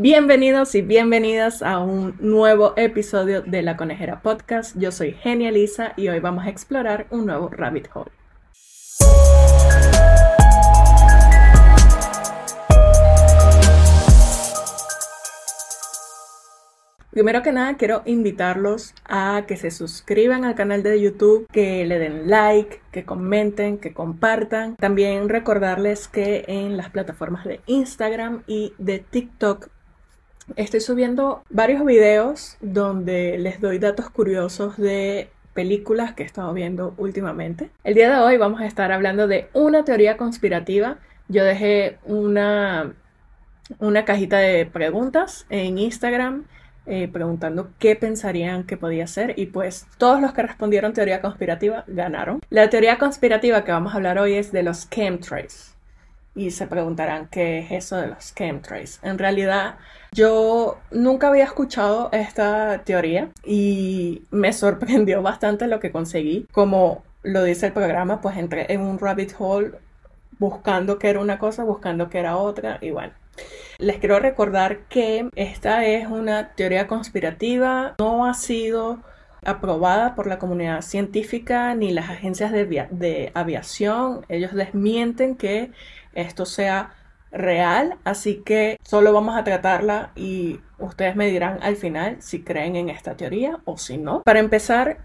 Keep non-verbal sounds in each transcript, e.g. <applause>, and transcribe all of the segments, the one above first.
Bienvenidos y bienvenidas a un nuevo episodio de La Conejera Podcast. Yo soy Genia Lisa y hoy vamos a explorar un nuevo rabbit hole. Primero que nada, quiero invitarlos a que se suscriban al canal de YouTube, que le den like, que comenten, que compartan. También recordarles que en las plataformas de Instagram y de TikTok estoy subiendo varios videos donde les doy datos curiosos de películas que he estado viendo últimamente. El día de hoy vamos a estar hablando de una teoría conspirativa. Yo dejé una, una cajita de preguntas en Instagram eh, preguntando qué pensarían que podía ser y pues todos los que respondieron teoría conspirativa ganaron. La teoría conspirativa que vamos a hablar hoy es de los chemtrails y se preguntarán qué es eso de los chemtrails. En realidad yo nunca había escuchado esta teoría y me <laughs> sorprendió bastante lo que conseguí. Como lo dice el programa, pues entré en un rabbit hole buscando que era una cosa, buscando que era otra y bueno. Les quiero recordar que esta es una teoría conspirativa, no ha sido aprobada por la comunidad científica ni las agencias de, aviación. Ellos desmienten que esto sea real, así que solo vamos a tratarla y ustedes me dirán al final si creen en esta teoría o si no. Para empezar,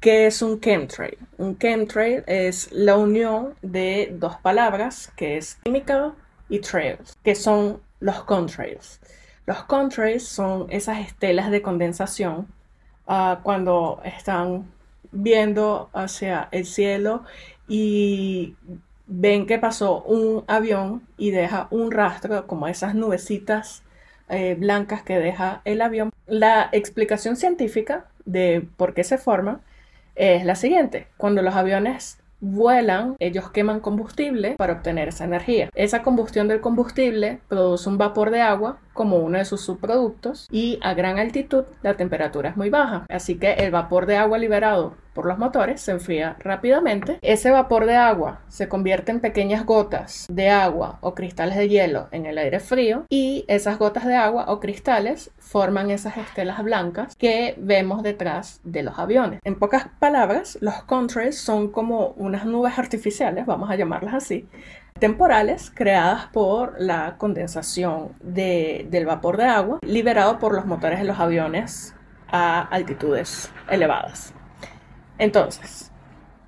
¿qué es un chemtrail? Un chemtrail es la unión de dos palabras que es química y trails, que son los contrails. Los contrails son esas estelas de condensación uh, cuando están viendo hacia el cielo y ven que pasó un avión y deja un rastro como esas nubecitas eh, blancas que deja el avión. La explicación científica de por qué se forma es la siguiente. Cuando los aviones vuelan, ellos queman combustible para obtener esa energía. Esa combustión del combustible produce un vapor de agua como uno de sus subproductos y a gran altitud la temperatura es muy baja. Así que el vapor de agua liberado por los motores se enfría rápidamente. Ese vapor de agua se convierte en pequeñas gotas de agua o cristales de hielo en el aire frío y esas gotas de agua o cristales forman esas estelas blancas que vemos detrás de los aviones. En pocas palabras, los contrails son como unas nubes artificiales, vamos a llamarlas así, temporales creadas por la condensación del vapor de agua liberado por los motores de los aviones a altitudes elevadas. Entonces,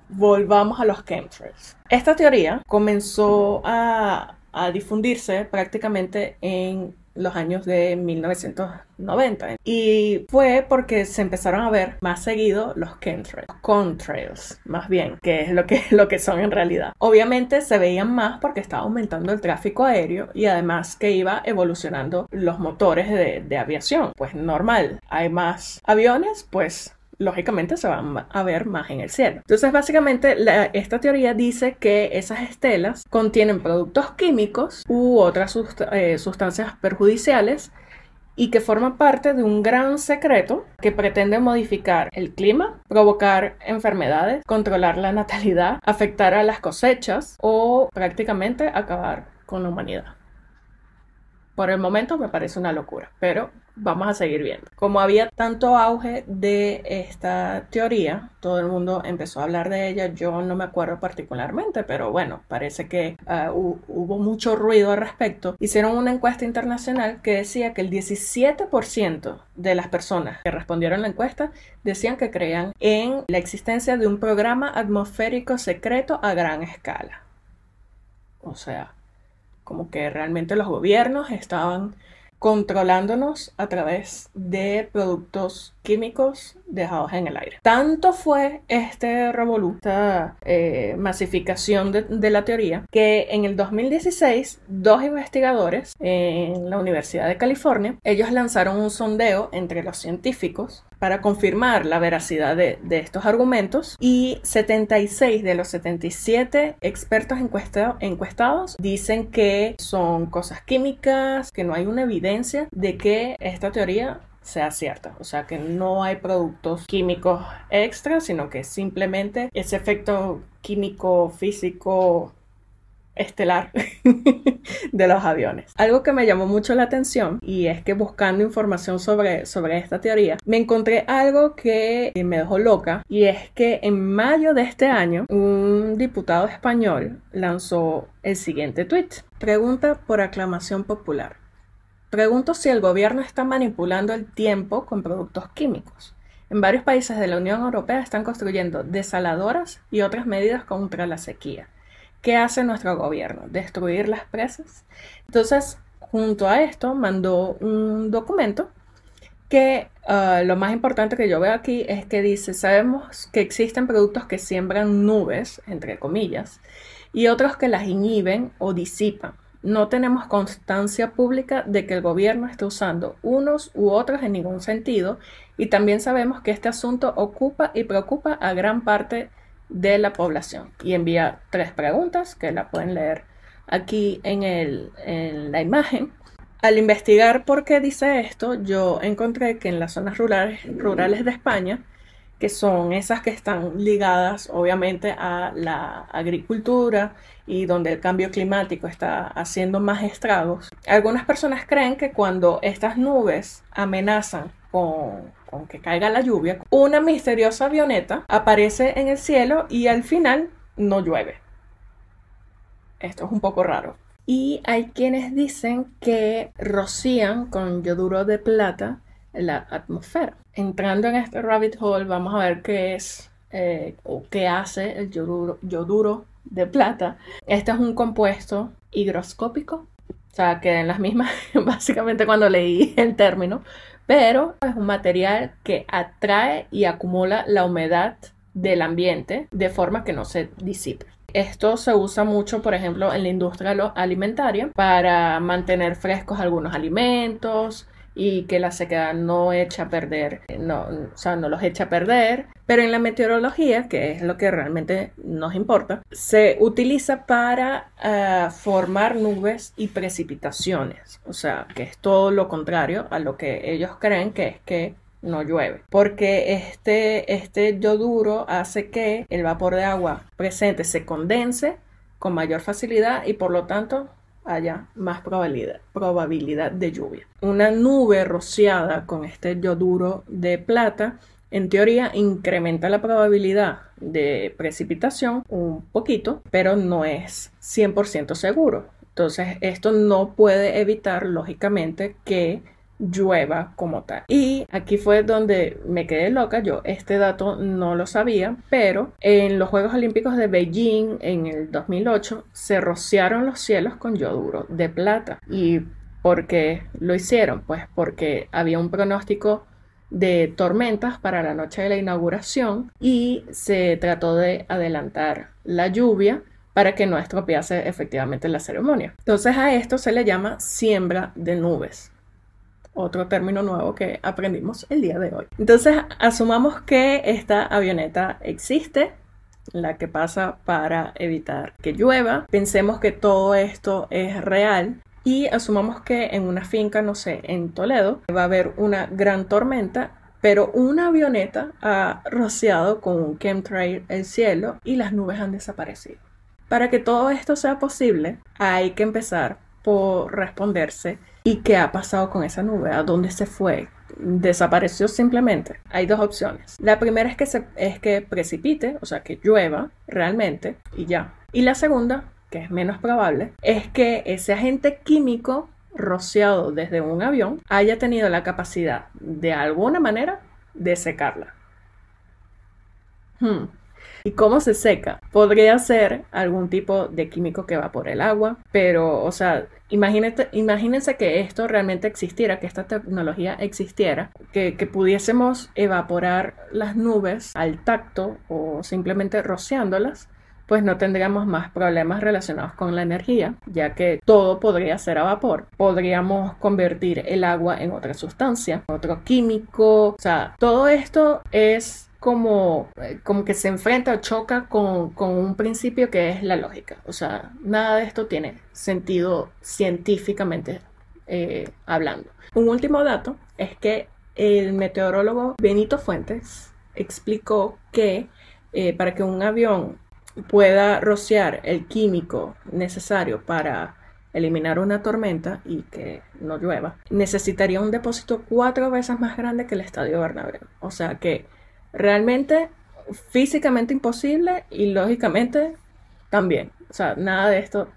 volvamos a los chemtrails. Esta teoría comenzó a, a difundirse prácticamente en los años de 1990 y fue porque se empezaron a ver más seguido los contrails más bien, que es lo que, <laughs> lo que son en realidad. Obviamente se veían más porque estaba aumentando el tráfico aéreo y además que iba evolucionando los motores de, de aviación, pues normal, hay más aviones, pues lógicamente se van a ver más en el cielo. Entonces, básicamente, esta teoría dice que esas estelas contienen productos químicos u otras eh, sustancias perjudiciales y que forman parte de un gran secreto que pretende modificar el clima, provocar enfermedades, controlar la natalidad, afectar a las cosechas o prácticamente acabar con la humanidad. Por el momento me parece una locura, pero vamos a seguir viendo. Como había tanto auge de esta teoría, todo el mundo empezó a hablar de ella, yo no me acuerdo particularmente, pero bueno, parece que ah, hubo mucho ruido al respecto. Hicieron una encuesta internacional que decía que el 17% de las personas que respondieron la encuesta decían que creían en la existencia de un programa atmosférico secreto a gran escala. O sea, como que realmente los gobiernos estaban controlándonos a través de productos químicos dejados en el aire. Tanto fue este revolú, esta eh, masificación de, la teoría, que en el 2016 dos investigadores en la Universidad de California, ellos lanzaron un sondeo entre los científicos para confirmar la veracidad de, estos argumentos y 76 de los 77 expertos encuestados dicen que son cosas químicas, que no hay una evidencia de que esta teoría sea cierta. O sea, que no hay productos químicos extra, sino que simplemente ese efecto químico, físico estelar <laughs> de los aviones. Algo que me llamó mucho la atención y es que buscando información sobre, sobre esta teoría, me encontré algo que me dejó loca y es que en mayo de este año un diputado español lanzó el siguiente tweet. Pregunta por aclamación popular. Pregunto si el gobierno está manipulando el tiempo con productos químicos. En varios países de la Unión Europea están construyendo desaladoras y otras medidas contra la sequía. ¿Qué hace nuestro gobierno? ¿Destruir las presas? Entonces, junto a esto, mandó un documento que ah, lo más importante que yo veo aquí es que dice, sabemos que existen productos que siembran nubes, entre comillas, y otros que las inhiben o disipan. No tenemos constancia pública de que el gobierno esté usando unos u otros en ningún sentido y también sabemos que este asunto ocupa y preocupa a gran parte de la población y envía tres preguntas que la pueden leer aquí en, el, en la imagen. Al investigar por qué dice esto, yo encontré que en las zonas rurales, rurales de España, que son esas que están ligadas obviamente a la agricultura y donde el cambio climático está haciendo más estragos, algunas personas creen que cuando estas nubes amenazan con aunque caiga la lluvia, una misteriosa avioneta aparece en el cielo y al final no llueve. Esto es un poco raro. Y hay quienes dicen que rocían con yoduro de plata la atmósfera. Entrando en este rabbit hole, vamos a ver qué es eh, o qué hace el yoduro, yoduro de plata. Este es un compuesto higroscópico, o sea, que en las mismas, <laughs> básicamente cuando leí el término, pero es un material que atrae y acumula la humedad del ambiente de forma que no se disipe. Esto se usa mucho, por ejemplo, en la industria alimentaria para mantener frescos algunos alimentos, y que la sequedad no echa a perder, no, o sea, no los echa a perder. Pero en la meteorología, que es lo que realmente nos importa, se utiliza para eh, formar nubes y precipitaciones. O sea, que es todo lo contrario a lo que ellos creen que es que no llueve. Porque este, este yoduro hace que el vapor de agua presente se condense con mayor facilidad y por lo tanto haya más probabilidad, de lluvia. Una nube rociada con este yoduro de plata en teoría incrementa la probabilidad de precipitación un poquito, pero no es 100% seguro. Entonces, esto no puede evitar, lógicamente, que llueva como tal. Y aquí fue donde me quedé loca, yo este dato no lo sabía, pero en los Juegos Olímpicos de Beijing en el 2008 se rociaron los cielos con yoduro de plata. ¿Y por qué lo hicieron? Pues porque había un pronóstico de tormentas para la noche de la inauguración y se trató de adelantar la lluvia para que no estropease efectivamente la ceremonia. Entonces a esto se le llama siembra de nubes otro término nuevo que aprendimos el día de hoy. Entonces, asumamos que esta avioneta existe, la que pasa para evitar que llueva. Pensemos que todo esto es real y asumamos que en una finca, no sé, en Toledo, va a haber una gran tormenta. Pero una avioneta ha rociado con un chemtrail el cielo y las nubes han desaparecido. Para que todo esto sea posible, hay que empezar por responderse ¿Y qué ha pasado con esa nube? ¿A dónde se fue? ¿Desapareció simplemente? Hay dos opciones. La primera es que, es que precipite, o sea, que llueva realmente y ya. Y la segunda, que es menos probable, es que ese agente químico rociado desde un avión haya tenido la capacidad de alguna manera de secarla. Hmm. ¿Y cómo se seca? Podría ser algún tipo de químico que va por el agua, pero, o sea, imagínense que esto realmente existiera, que esta tecnología existiera, que, que pudiésemos evaporar las nubes al tacto o simplemente rociándolas pues no tendríamos más problemas relacionados con la energía, ya que todo podría ser a vapor. Podríamos convertir el agua en otra sustancia, otro químico, o sea, todo esto es como, eh, como que se enfrenta o choca con, un principio que es la lógica. O sea, nada de esto tiene sentido científicamente eh, hablando. Un último dato es que el meteorólogo Benito Fuentes explicó que eh, para que un avión pueda rociar el químico necesario para eliminar una tormenta y que no llueva, necesitaría un depósito cuatro veces más grande que el Estadio Bernabéu. O sea que realmente físicamente imposible y lógicamente también. O sea, nada de esto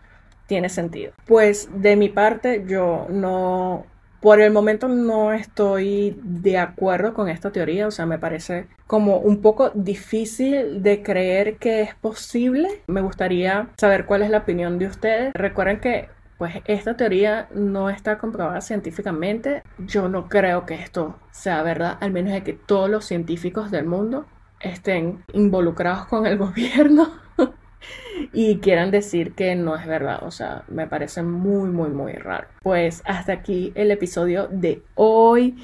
tiene sentido. Pues de mi parte yo no por el momento no estoy de acuerdo con esta teoría, o sea, me parece como un poco difícil de creer que es posible. Me gustaría saber cuál es la opinión de ustedes. Recuerden que pues esta teoría no está comprobada científicamente. Yo no creo que esto sea verdad, al menos de que todos los científicos del mundo estén involucrados con el <laughs> gobierno y quieran decir que no es verdad. O sea, me parece muy, muy, muy raro. Pues hasta aquí el episodio de hoy.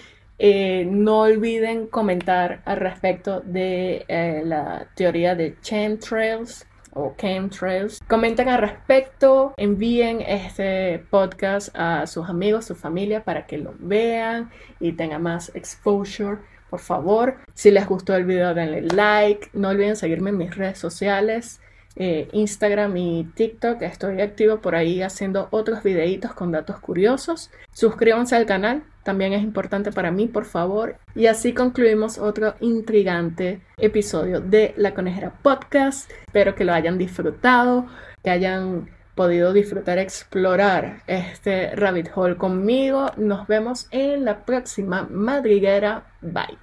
Eh, no olviden comentar al respecto de eh, la teoría de chemtrails o chemtrails. Comenten al respecto, envíen este podcast a sus amigos, su familia para que lo vean y tenga más exposure. Por favor, si les gustó el video denle like, no olviden seguirme en mis redes sociales. Eh, Instagram y TikTok. Estoy activo por ahí haciendo otros videitos con datos curiosos. Suscríbanse al canal, también es importante para mí, por favor. Y así concluimos otro intrigante episodio de La Conejera Podcast. Espero que lo hayan disfrutado, que hayan podido disfrutar, explorar este rabbit hole conmigo. Nos vemos en la próxima madriguera. Bye.